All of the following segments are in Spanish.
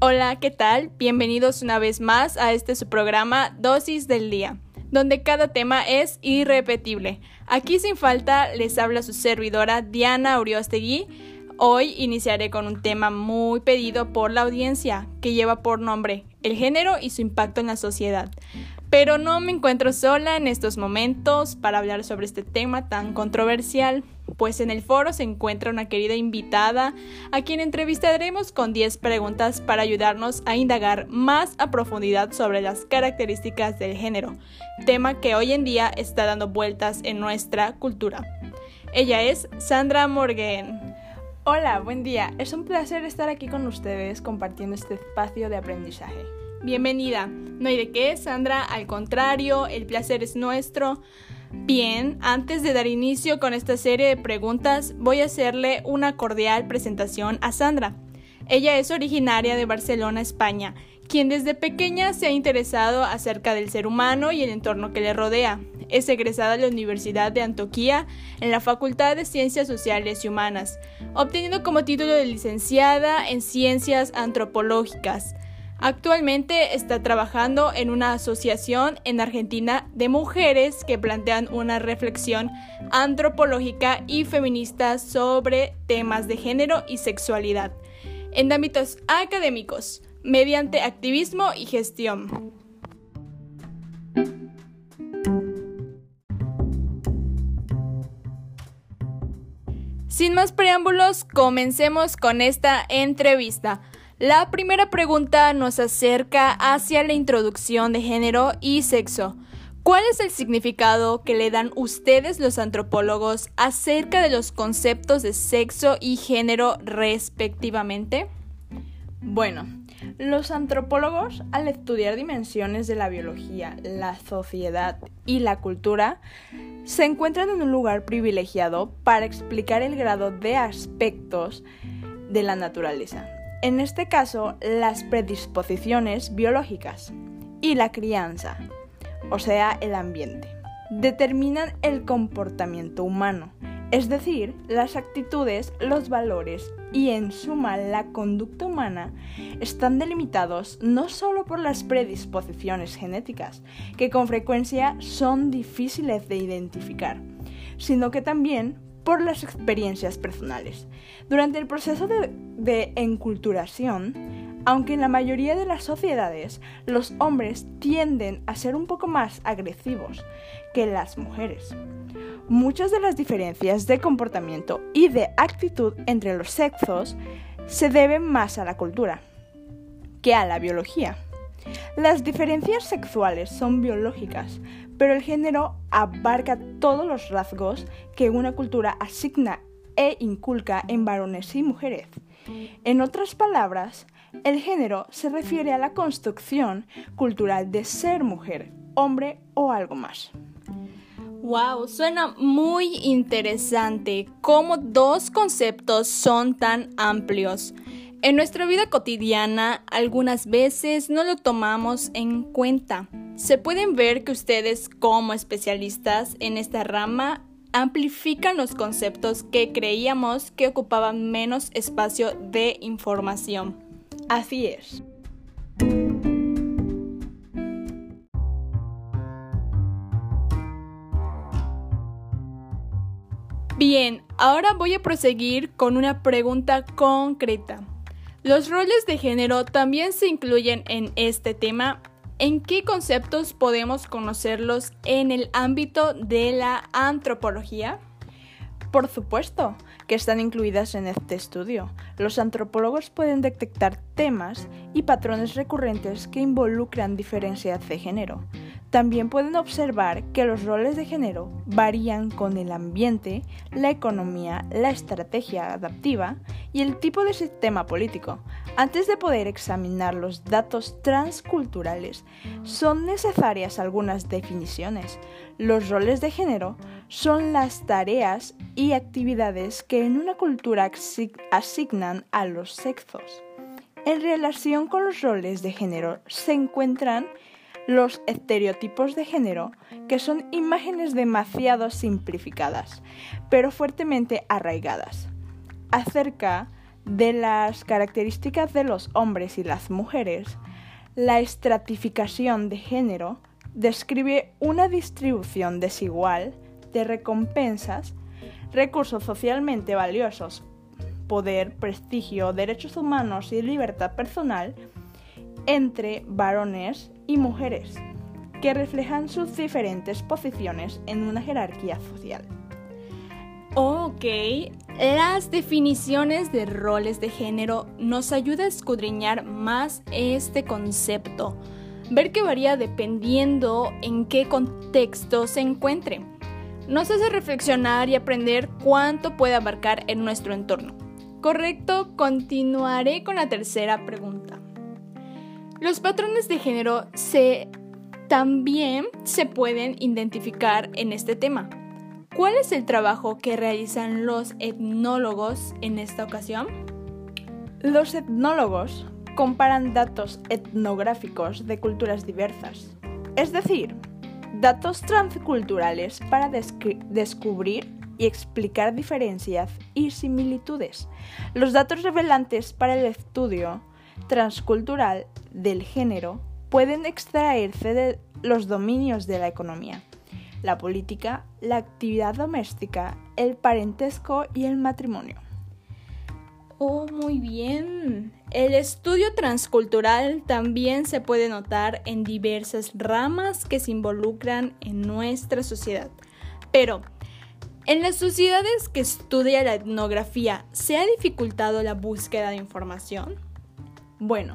Hola, ¿qué tal? Bienvenidos una vez más a este su programa Dosis del Día, donde cada tema es irrepetible. Aquí sin falta les habla su servidora Diana Uriostegui. Hoy iniciaré con un tema muy pedido por la audiencia, que lleva por nombre el género y su impacto en la sociedad. Pero no me encuentro sola en estos momentos para hablar sobre este tema tan controversial, pues en el foro se encuentra una querida invitada a quien entrevistaremos con 10 preguntas para ayudarnos a indagar más a profundidad sobre las características del género, tema que hoy en día está dando vueltas en nuestra cultura. Ella es Sandra Morgan. Hola, buen día. Es un placer estar aquí con ustedes compartiendo este espacio de aprendizaje. Bienvenida. No hay de qué, Sandra. Al contrario, el placer es nuestro. Bien, antes de dar inicio con esta serie de preguntas, voy a hacerle una cordial presentación a Sandra. Ella es originaria de Barcelona, España, quien desde pequeña se ha interesado acerca del ser humano y el entorno que le rodea. Es egresada de la Universidad de Antioquia en la Facultad de Ciencias Sociales y Humanas, obteniendo como título de licenciada en Ciencias Antropológicas. Actualmente está trabajando en una asociación en Argentina de mujeres que plantean una reflexión antropológica y feminista sobre temas de género y sexualidad en ámbitos académicos, mediante activismo y gestión. Sin más preámbulos, comencemos con esta entrevista. La primera pregunta nos acerca hacia la introducción de género y sexo. ¿Cuál es el significado que le dan ustedes los antropólogos acerca de los conceptos de sexo y género respectivamente? Bueno, los antropólogos al estudiar dimensiones de la biología, la sociedad y la cultura se encuentran en un lugar privilegiado para explicar el grado de aspectos de la naturaleza en este caso las predisposiciones biológicas y la crianza, o sea, el ambiente, determinan el comportamiento humano, es decir, las actitudes, los valores y en suma la conducta humana están delimitados no solo por las predisposiciones genéticas, que con frecuencia son difíciles de identificar, sino que también por las experiencias personales. Durante el proceso de, enculturación, aunque en la mayoría de las sociedades los hombres tienden a ser un poco más agresivos que las mujeres, muchas de las diferencias de comportamiento y de actitud entre los sexos se deben más a la cultura que a la biología. Las diferencias sexuales son biológicas, pero el género abarca todos los rasgos que una cultura asigna e inculca en varones y mujeres. En otras palabras, el género se refiere a la construcción cultural de ser mujer, hombre o algo más. Wow, suena muy interesante cómo dos conceptos son tan amplios. En nuestra vida cotidiana algunas veces no lo tomamos en cuenta. Se pueden ver que ustedes como especialistas en esta rama amplifican los conceptos que creíamos que ocupaban menos espacio de información. Así es. Bien, ahora voy a proseguir con una pregunta concreta. Los roles de género también se incluyen en este tema. ¿En qué conceptos podemos conocerlos en el ámbito de la antropología? Por supuesto que están incluidas en este estudio. Los antropólogos pueden detectar temas y patrones recurrentes que involucran diferencias de género. También pueden observar que los roles de género varían con el ambiente, la economía, la estrategia adaptiva y el tipo de sistema político. Antes de poder examinar los datos transculturales, son necesarias algunas definiciones. Los roles de género son las tareas y actividades que en una cultura asignan a los sexos. En relación con los roles de género se encuentran los estereotipos de género, que son imágenes demasiado simplificadas, pero fuertemente arraigadas, acerca de las características de los hombres y las mujeres, la estratificación de género describe una distribución desigual de recompensas, recursos socialmente valiosos, poder, prestigio, derechos humanos y libertad personal entre varones y mujeres, que reflejan sus diferentes posiciones en una jerarquía social. Ok, las definiciones de roles de género nos ayuda a escudriñar más este concepto, ver que varía dependiendo en qué contexto se encuentre. Nos hace reflexionar y aprender cuánto puede abarcar en nuestro entorno. Correcto, continuaré con la tercera pregunta. Los patrones de género se, también se pueden identificar en este tema. ¿Cuál es el trabajo que realizan los etnólogos en esta ocasión? Los etnólogos comparan datos etnográficos de culturas diversas, es decir, datos transculturales para descubrir y explicar diferencias y similitudes. Los datos revelantes para el estudio transcultural del género pueden extraerse de los dominios de la economía, la política, la actividad doméstica, el parentesco y el matrimonio. Oh, muy bien. El estudio transcultural también se puede notar en diversas ramas que se involucran en nuestra sociedad. Pero, en las sociedades que estudia la etnografía, ¿se ha dificultado la búsqueda de información? Bueno,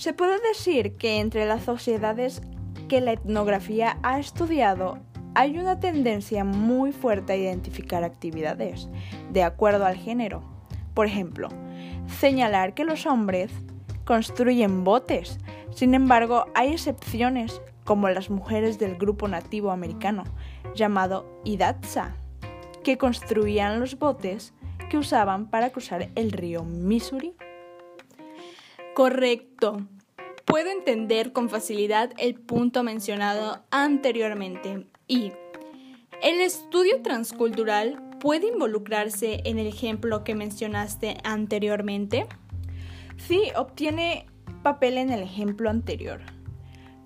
se puede decir que entre las sociedades que la etnografía ha estudiado hay una tendencia muy fuerte a identificar actividades de acuerdo al género. Por ejemplo, señalar que los hombres construyen botes. Sin embargo, hay excepciones como las mujeres del grupo nativo americano llamado Idatsa que construían los botes que usaban para cruzar el río Missouri. Correcto. Puedo entender con facilidad el punto mencionado anteriormente y el estudio transcultural puede involucrarse en el ejemplo que mencionaste anteriormente. Sí, obtiene papel en el ejemplo anterior,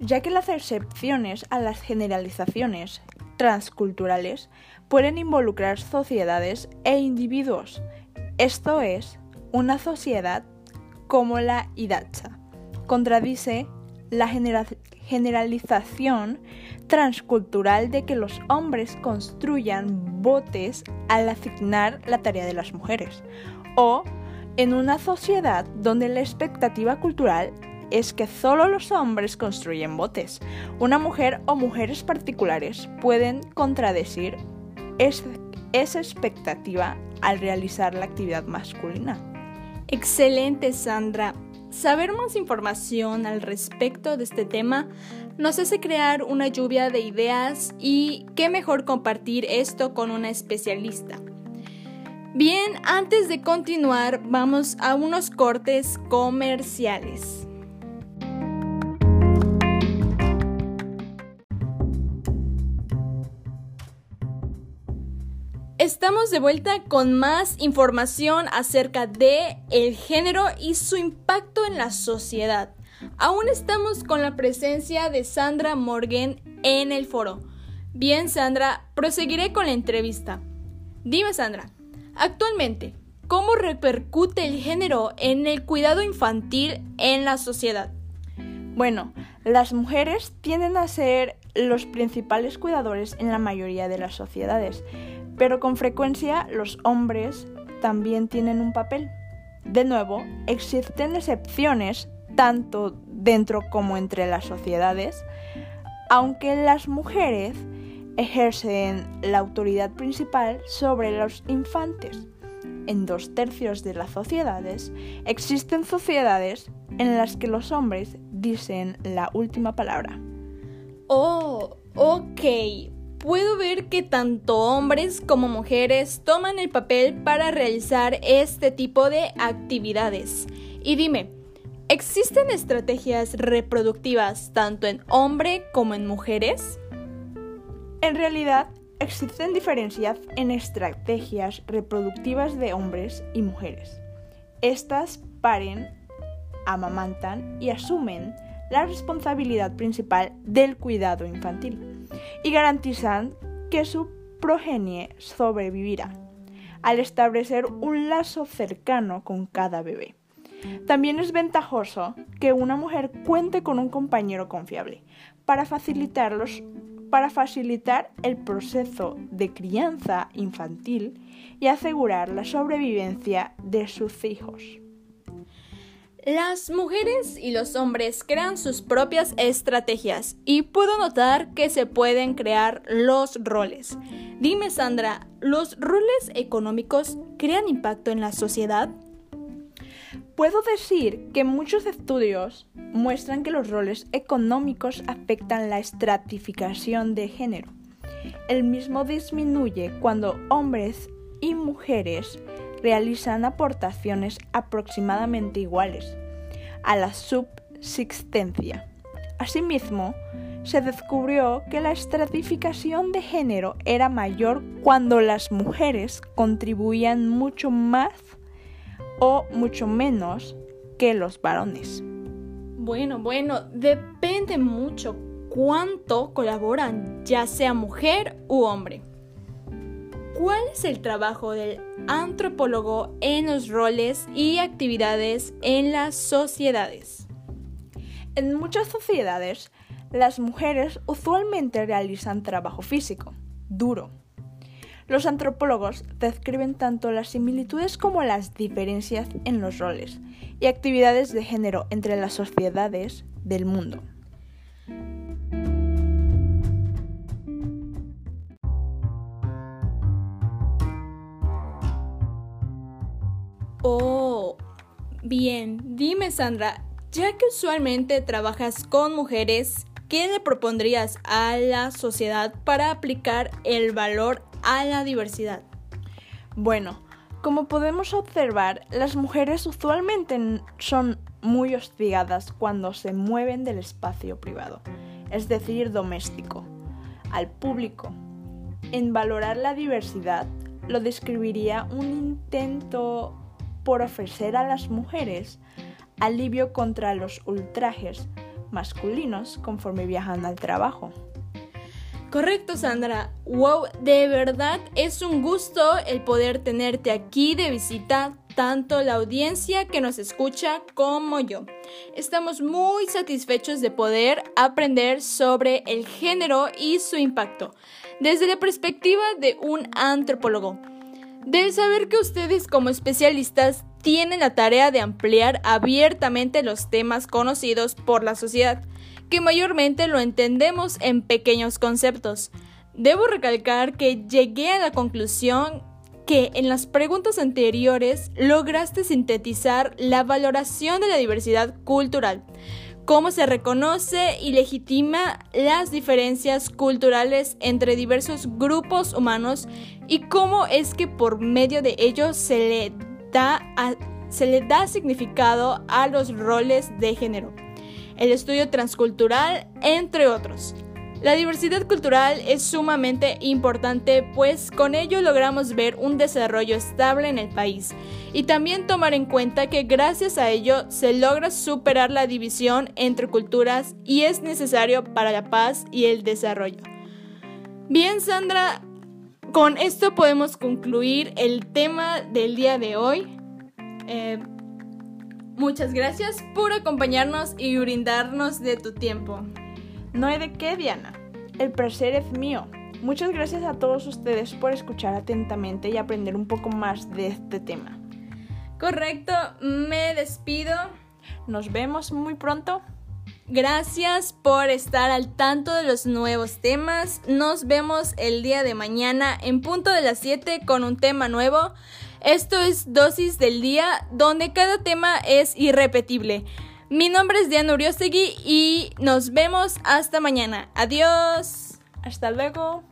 ya que las excepciones a las generalizaciones transculturales pueden involucrar sociedades e individuos. Esto es, una sociedad como la Idacha contradice la generalización transcultural de que los hombres construyan botes al asignar la tarea de las mujeres, o en una sociedad donde la expectativa cultural es que solo los hombres construyen botes. Una mujer o mujeres particulares pueden contradecir esa expectativa al realizar la actividad masculina. Excelente, Sandra. Saber más información al respecto de este tema nos hace crear una lluvia de ideas y qué mejor compartir esto con una especialista. Bien, antes de continuar, vamos a unos cortes comerciales. Estamos de vuelta con más información acerca de el género y su impacto en la sociedad. Aún estamos con la presencia de Sandra Morgan en el foro. Bien, Sandra, proseguiré con la entrevista. Dime, Sandra, actualmente, ¿cómo repercute el género en el cuidado infantil en la sociedad? Bueno, las mujeres tienden a ser los principales cuidadores en la mayoría de las sociedades pero con frecuencia los hombres también tienen un papel. De nuevo, existen excepciones tanto dentro como entre las sociedades, aunque las mujeres ejercen la autoridad principal sobre los infantes. En dos tercios de las sociedades existen sociedades en las que los hombres dicen la última palabra. Oh, ok puedo ver que tanto hombres como mujeres toman el papel para realizar este tipo de actividades. Y dime, ¿existen estrategias reproductivas tanto en hombre como en mujeres? En realidad, existen diferencias en estrategias reproductivas de hombres y mujeres. Estas paren, amamantan y asumen la responsabilidad principal del cuidado infantil y garantizan que su progenie sobrevivirá al establecer un lazo cercano con cada bebé. También es ventajoso que una mujer cuente con un compañero confiable para, para facilitar el proceso de crianza infantil y asegurar la sobrevivencia de sus hijos. Las mujeres y los hombres crean sus propias estrategias y puedo notar que se pueden crear los roles. Dime Sandra, ¿los roles económicos crean impacto en la sociedad? Puedo decir que muchos estudios muestran que los roles económicos afectan la estratificación de género. El mismo disminuye cuando hombres y mujeres realizan aportaciones aproximadamente iguales a la subsistencia. Asimismo, se descubrió que la estratificación de género era mayor cuando las mujeres contribuían mucho más o mucho menos que los varones. Bueno, bueno, depende mucho cuánto colaboran, ya sea mujer u hombre. ¿Cuál es el trabajo del antropólogo en los roles y actividades en las sociedades? En muchas sociedades, las mujeres usualmente realizan trabajo físico, duro. Los antropólogos describen tanto las similitudes como las diferencias en los roles y actividades de género entre las sociedades del mundo. Bien, dime Sandra, ya que usualmente trabajas con mujeres, ¿qué le propondrías a la sociedad para aplicar el valor a la diversidad? Bueno, como podemos observar, las mujeres usualmente son muy hostigadas cuando se mueven del espacio privado, es decir, doméstico, al público. En valorar la diversidad, lo describiría un intento por ofrecer a las mujeres alivio contra los ultrajes masculinos conforme viajan al trabajo. Correcto, Sandra. Wow, de verdad es un gusto el poder tenerte aquí de visita, tanto la audiencia que nos escucha como yo. Estamos muy satisfechos de poder aprender sobre el género y su impacto desde la perspectiva de un antropólogo. Del saber que ustedes como especialistas tienen la tarea de ampliar abiertamente los temas conocidos por la sociedad, que mayormente lo entendemos en pequeños conceptos. Debo recalcar que llegué a la conclusión que en las preguntas anteriores lograste sintetizar la valoración de la diversidad cultural, cómo se reconoce y legitima las diferencias culturales entre diversos grupos humanos y cómo es que por medio de ello se le da, se le da significado a los roles de género, el estudio transcultural, entre otros. La diversidad cultural es sumamente importante pues con ello logramos ver un desarrollo estable en el país y también tomar en cuenta que gracias a ello se logra superar la división entre culturas y es necesario para la paz y el desarrollo. Bien Sandra, con esto podemos concluir el tema del día de hoy. Eh, muchas gracias por acompañarnos y brindarnos de tu tiempo. No hay de qué, Diana. El placer es mío. Muchas gracias a todos ustedes por escuchar atentamente y aprender un poco más de este tema. Correcto, me despido. Nos vemos muy pronto. Gracias por estar al tanto de los nuevos temas. Nos vemos el día de mañana en punto de las 7 con un tema nuevo. Esto es Dosis del Día, donde cada tema es irrepetible. Mi nombre es Diana Uriostegui y nos vemos hasta mañana. Adiós. Hasta luego.